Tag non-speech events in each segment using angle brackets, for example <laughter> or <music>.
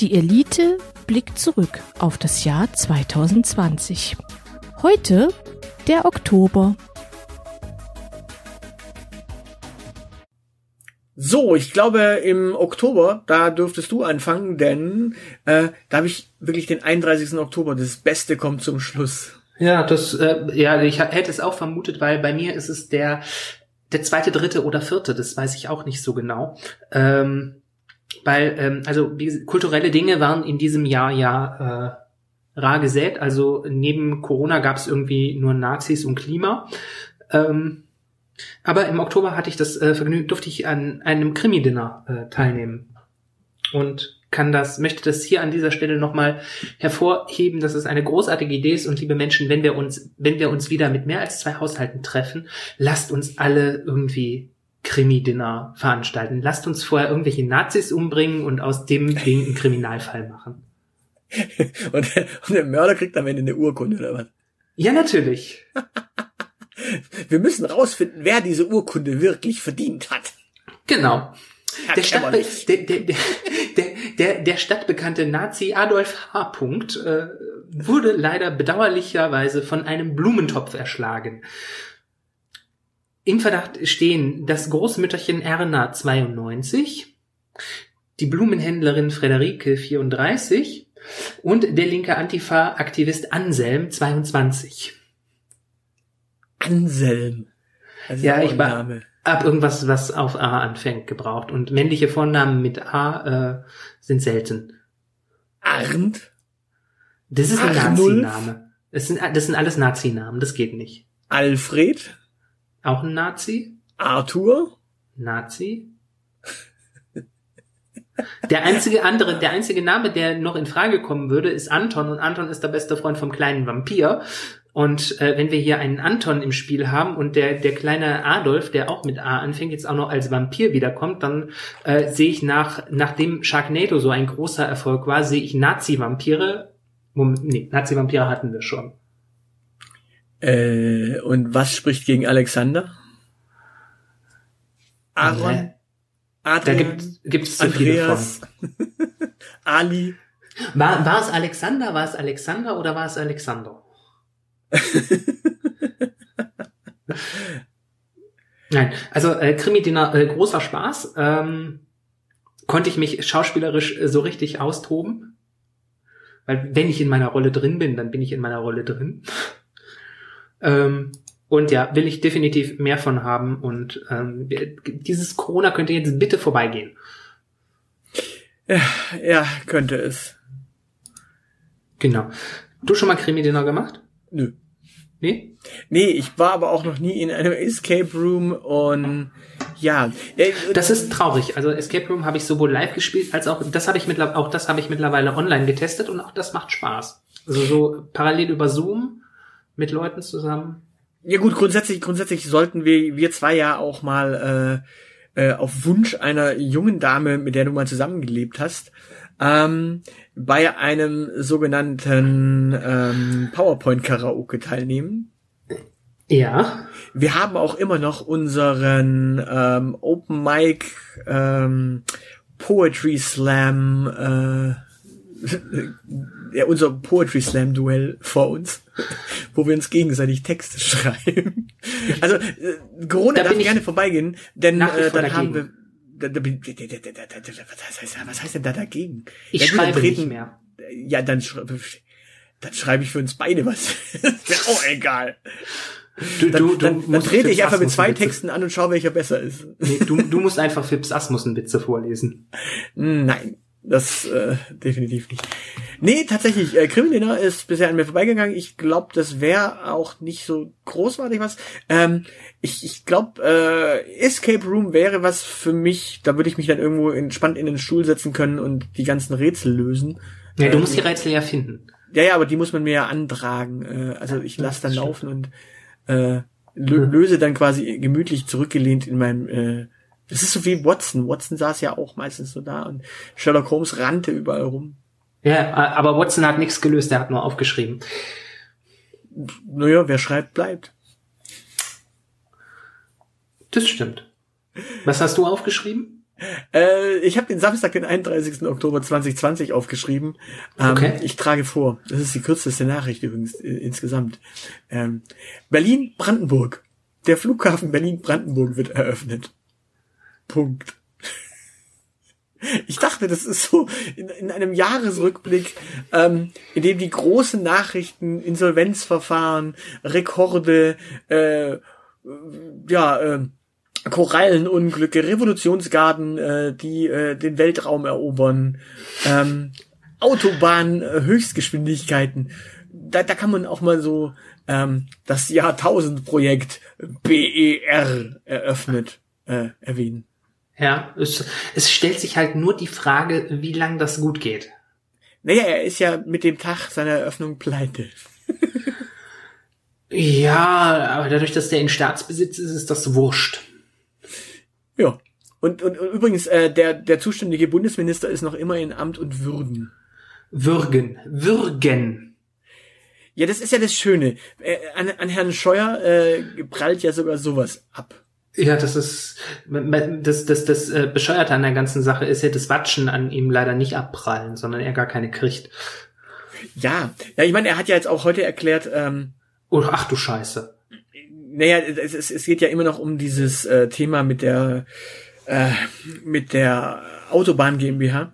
Die Elite blickt zurück auf das Jahr 2020. Heute der Oktober. So, ich glaube im Oktober, da dürftest du anfangen, denn äh, da habe ich wirklich den 31. Oktober. Das Beste kommt zum Schluss. Ja, das, äh, ja, ich hätte es auch vermutet, weil bei mir ist es der der zweite, dritte oder vierte, das weiß ich auch nicht so genau. Ähm, weil, ähm, also wie, kulturelle Dinge waren in diesem Jahr ja äh, rar gesät. Also neben Corona gab es irgendwie nur Nazis und Klima. Ähm, aber im Oktober hatte ich das äh, Vergnügen, durfte ich an einem Krimi-Dinner äh, teilnehmen. Und kann das, möchte das hier an dieser Stelle nochmal hervorheben, dass es eine großartige Idee ist und liebe Menschen, wenn wir uns, wenn wir uns wieder mit mehr als zwei Haushalten treffen, lasst uns alle irgendwie Krimi-Dinner veranstalten. Lasst uns vorher irgendwelche Nazis umbringen und aus dem Ding einen Kriminalfall machen. <laughs> und, der, und der Mörder kriegt am Ende eine Urkunde oder was? Ja, natürlich. <laughs> Wir müssen rausfinden, wer diese Urkunde wirklich verdient hat. Genau. Der, Stadt, der, der, der, der, der stadtbekannte Nazi Adolf H. Punkt, äh, wurde leider bedauerlicherweise von einem Blumentopf erschlagen. Im Verdacht stehen das Großmütterchen Erna 92, die Blumenhändlerin Frederike 34 und der linke Antifa-Aktivist Anselm 22. Anselm. ja, ich war, ab irgendwas, was auf A anfängt, gebraucht. Und männliche Vornamen mit A äh, sind selten. Arndt? Das ist ein Nazi-Name. Das sind, das sind alles Nazi-Namen, das geht nicht. Alfred? Auch ein Nazi? Arthur? Nazi? Der einzige andere, der einzige Name, der noch in Frage kommen würde, ist Anton und Anton ist der beste Freund vom kleinen Vampir. Und äh, wenn wir hier einen Anton im Spiel haben und der, der kleine Adolf, der auch mit A anfängt, jetzt auch noch als Vampir wiederkommt, dann äh, sehe ich nach, nachdem Sharknado so ein großer Erfolg war, sehe ich Nazi-Vampire. Nee, Nazi-Vampire hatten wir schon. Äh, und was spricht gegen Alexander? Aaron? Adrian, da gibt es zu viele von. <laughs> Ali. War, war es Alexander? War es Alexander oder war es Alexander? <laughs> Nein, also äh, Krimi-Dinner, äh, großer Spaß. Ähm, konnte ich mich schauspielerisch äh, so richtig austoben. Weil wenn ich in meiner Rolle drin bin, dann bin ich in meiner Rolle drin. Ähm, und ja, will ich definitiv mehr von haben. Und ähm, dieses Corona könnte jetzt bitte vorbeigehen. Ja, ja, könnte es. Genau. Du schon mal Krimi-Dinner gemacht? Nö. Nee? Nee, ich war aber auch noch nie in einem Escape Room und ja. Das ist traurig. Also Escape Room habe ich sowohl live gespielt als auch das habe ich mittlerweile auch das habe ich mittlerweile online getestet und auch das macht Spaß. Also so parallel über Zoom mit Leuten zusammen. Ja gut, grundsätzlich grundsätzlich sollten wir wir zwei ja auch mal äh, äh, auf Wunsch einer jungen Dame, mit der du mal zusammengelebt hast, ähm, bei einem sogenannten ähm, PowerPoint-Karaoke teilnehmen. Ja. Wir haben auch immer noch unseren ähm, Open Mic ähm, Poetry Slam, äh, ja, unser Poetry Slam Duell vor uns, <laughs> wo wir uns gegenseitig Texte schreiben. <laughs> Also äh, Corona da darf gerne vorbeigehen, denn äh, dann haben wir was heißt, was heißt denn da dagegen? Ich ja, schreibe treten, nicht mehr. Ja, dann, dann schreibe ich für uns beide was. <laughs> Wäre auch egal. Du, dann, du, dann, dann trete ich einfach mit zwei Texten an und schaue, welcher besser ist. Nee, du, du musst einfach Fips Asmussen Witze vorlesen. Nein. Das äh, definitiv nicht. Nee, tatsächlich, äh, Criminal ist bisher an mir vorbeigegangen. Ich glaube, das wäre auch nicht so großartig was. Ähm, ich ich glaube, äh, Escape Room wäre was für mich, da würde ich mich dann irgendwo entspannt in den Stuhl setzen können und die ganzen Rätsel lösen. Ja, du musst die Rätsel ja finden. Ja, ja, aber die muss man mir ja antragen. Äh, also ich lasse dann laufen und äh, löse dann quasi gemütlich zurückgelehnt in meinem äh, das ist so wie Watson. Watson saß ja auch meistens so da und Sherlock Holmes rannte überall rum. Ja, aber Watson hat nichts gelöst, er hat nur aufgeschrieben. Naja, wer schreibt, bleibt. Das stimmt. Was hast du aufgeschrieben? Äh, ich habe den Samstag, den 31. Oktober 2020 aufgeschrieben. Ähm, Okay. Ich trage vor. Das ist die kürzeste Nachricht übrigens äh, insgesamt. Ähm, Berlin-Brandenburg. Der Flughafen Berlin-Brandenburg wird eröffnet. Punkt. Ich dachte, das ist so in, in einem Jahresrückblick, ähm, in dem die großen Nachrichten, Insolvenzverfahren, Rekorde, äh, ja, äh, Korallenunglücke, Revolutionsgarden, äh, die äh, den Weltraum erobern, ähm, Autobahn, äh, Höchstgeschwindigkeiten. Da, da kann man auch mal so ähm, das Jahrtausendprojekt BER eröffnet äh, erwähnen. Ja, es, es stellt sich halt nur die Frage, wie lang das gut geht. Naja, er ist ja mit dem Tag seiner Eröffnung pleite. <laughs> Ja, aber dadurch, dass der in Staatsbesitz ist, ist das wurscht. Ja. Und, und, und übrigens, äh, der, der zuständige Bundesminister ist noch immer in Amt und Würden. Würgen. Würgen. Ja, das ist ja das Schöne. Äh, an, an Herrn Scheuer äh, prallt ja sogar sowas ab. Ja, das ist das, das, das äh, Bescheuerte an der ganzen Sache ist ja das Watschen an ihm leider nicht abprallen, sondern er gar keine kriegt. Ja, ja, ich meine, er hat ja jetzt auch heute erklärt, ähm, Oder ach du Scheiße. naja, es, es, es geht ja immer noch um dieses äh, Thema mit der äh, mit der Autobahn GmbH.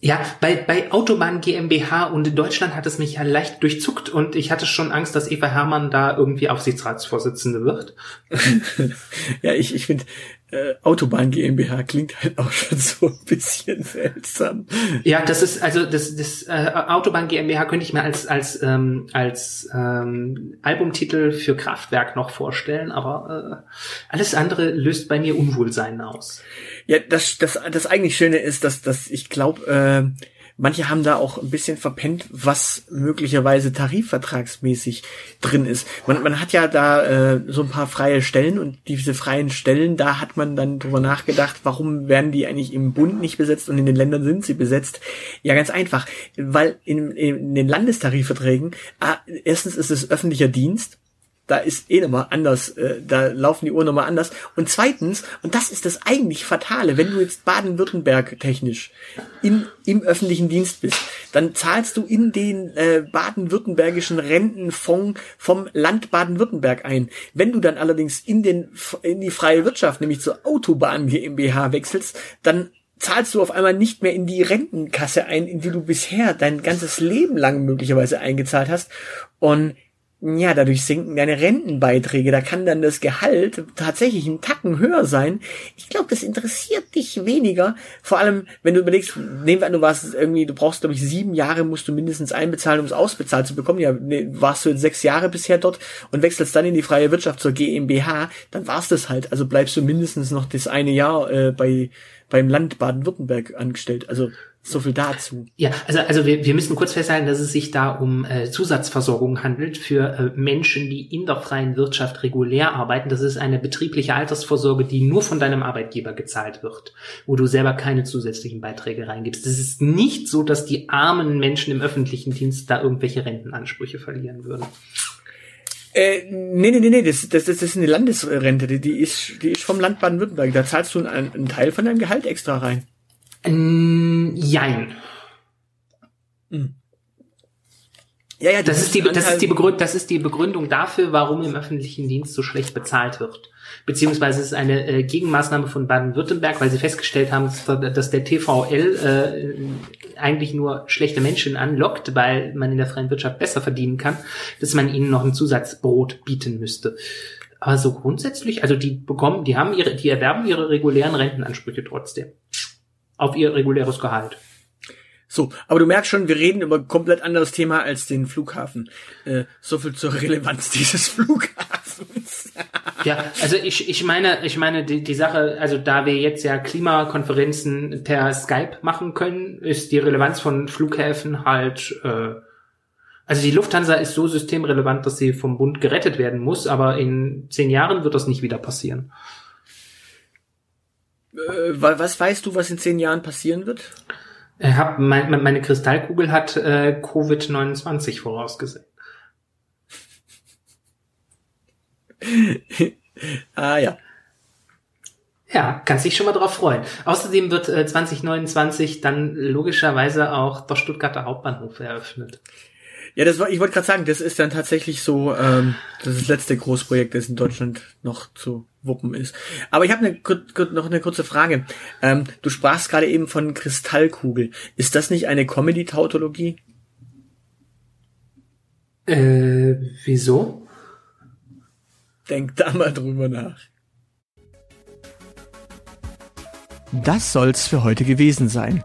Ja, bei, bei Autobahn GmbH und in Deutschland hat es mich ja leicht durchzuckt und ich hatte schon Angst, dass Eva Hermann da irgendwie Aufsichtsratsvorsitzende wird. <laughs> Ja, ich, ich finde, äh, Autobahn GmbH klingt halt auch schon so ein bisschen seltsam. Ja, das ist also das, das äh, Autobahn GmbH könnte ich mir als als ähm, als ähm, Albumtitel für Kraftwerk noch vorstellen, aber äh, alles andere löst bei mir Unwohlsein aus. Ja, das, das, das eigentlich Schöne ist, dass, dass ich glaube, äh, manche haben da auch ein bisschen verpennt, was möglicherweise tarifvertragsmäßig drin ist. Man, man hat ja da äh, so ein paar freie Stellen und diese freien Stellen, da hat man dann drüber nachgedacht, warum werden die eigentlich im Bund nicht besetzt und in den Ländern sind sie besetzt? Ja, ganz einfach, weil in, in den Landestarifverträgen, ah, erstens ist es öffentlicher Dienst, da ist eh nochmal anders, äh, da laufen die Uhren nochmal anders. Und zweitens, und das ist das eigentlich Fatale, wenn du jetzt Baden-Württemberg technisch in, im öffentlichen Dienst bist, dann zahlst du in den äh, baden-württembergischen Rentenfonds vom Land Baden-Württemberg ein. Wenn du dann allerdings in, den, in die freie Wirtschaft, nämlich zur Autobahn GmbH wechselst, dann zahlst du auf einmal nicht mehr in die Rentenkasse ein, in die du bisher dein ganzes Leben lang möglicherweise eingezahlt hast. Und ja, dadurch sinken deine Rentenbeiträge. Da kann dann das Gehalt tatsächlich einen Tacken höher sein. Ich glaube, das interessiert dich weniger. Vor allem, wenn du überlegst, nehmen wir an, du warst irgendwie, du brauchst, glaube ich, sieben Jahre musst du mindestens einbezahlen, um es ausbezahlt zu bekommen. Ja, nee, warst du sechs Jahre bisher dort und wechselst dann in die freie Wirtschaft zur GmbH, dann war's das halt. Also bleibst du mindestens noch das eine Jahr äh, bei beim Land Baden-Württemberg angestellt. Also so viel dazu. Ja, also, also wir, wir müssen kurz festhalten, dass es sich da um äh, Zusatzversorgung handelt für äh, Menschen, die in der freien Wirtschaft regulär arbeiten. Das ist eine betriebliche Altersvorsorge, die nur von deinem Arbeitgeber gezahlt wird, wo du selber keine zusätzlichen Beiträge reingibst. Es ist nicht so, dass die armen Menschen im öffentlichen Dienst da irgendwelche Rentenansprüche verlieren würden. Äh, nee, nee, nee, nee, das, das, das ist eine Landesrente, die, die ist, die ist vom Land Baden-Württemberg. Da zahlst du einen, einen Teil von deinem Gehalt extra rein. Ähm, jein. Ja, ja, Das ist, die, das, ist die Begründung, das ist die Begründung dafür, warum im öffentlichen Dienst so schlecht bezahlt wird. Beziehungsweise es ist eine äh, Gegenmaßnahme von Baden-Württemberg, weil sie festgestellt haben, dass der, dass der TVL äh, eigentlich nur schlechte Menschen anlockt, weil man in der freien Wirtschaft besser verdienen kann, dass man ihnen noch ein Zusatzbrot bieten müsste. Aber so grundsätzlich, also die bekommen, die haben ihre, die erwerben ihre regulären Rentenansprüche trotzdem. Auf ihr reguläres Gehalt. So, aber du merkst schon, wir reden über ein komplett anderes Thema als den Flughafen. Äh, so viel zur Relevanz <laughs> dieses Flughafens. Ja, also ich, ich meine, ich meine, die, die Sache, also da wir jetzt ja Klimakonferenzen per Skype machen können, ist die Relevanz von Flughäfen halt, äh, also die Lufthansa ist so systemrelevant, dass sie vom Bund gerettet werden muss, aber in zehn Jahren wird das nicht wieder passieren. Äh, wa- was weißt du, was in zehn Jahren passieren wird? Ich hab, mein, meine Kristallkugel hat äh, Covid-29 vorausgesehen. <laughs> ah ja. Ja, kannst dich schon mal drauf freuen. Außerdem wird äh, 2029 dann logischerweise auch der Stuttgarter Hauptbahnhof eröffnet. Ja, das war, ich wollte gerade sagen, das ist dann tatsächlich so, ähm, das ist das letzte Großprojekt, das in Deutschland noch zu wuppen ist. Aber ich habe eine, noch eine kurze Frage. Ähm, du sprachst gerade eben von Kristallkugel. Ist das nicht eine Comedy-Tautologie? Äh, wieso? Denk da mal drüber nach. Das soll's für heute gewesen sein.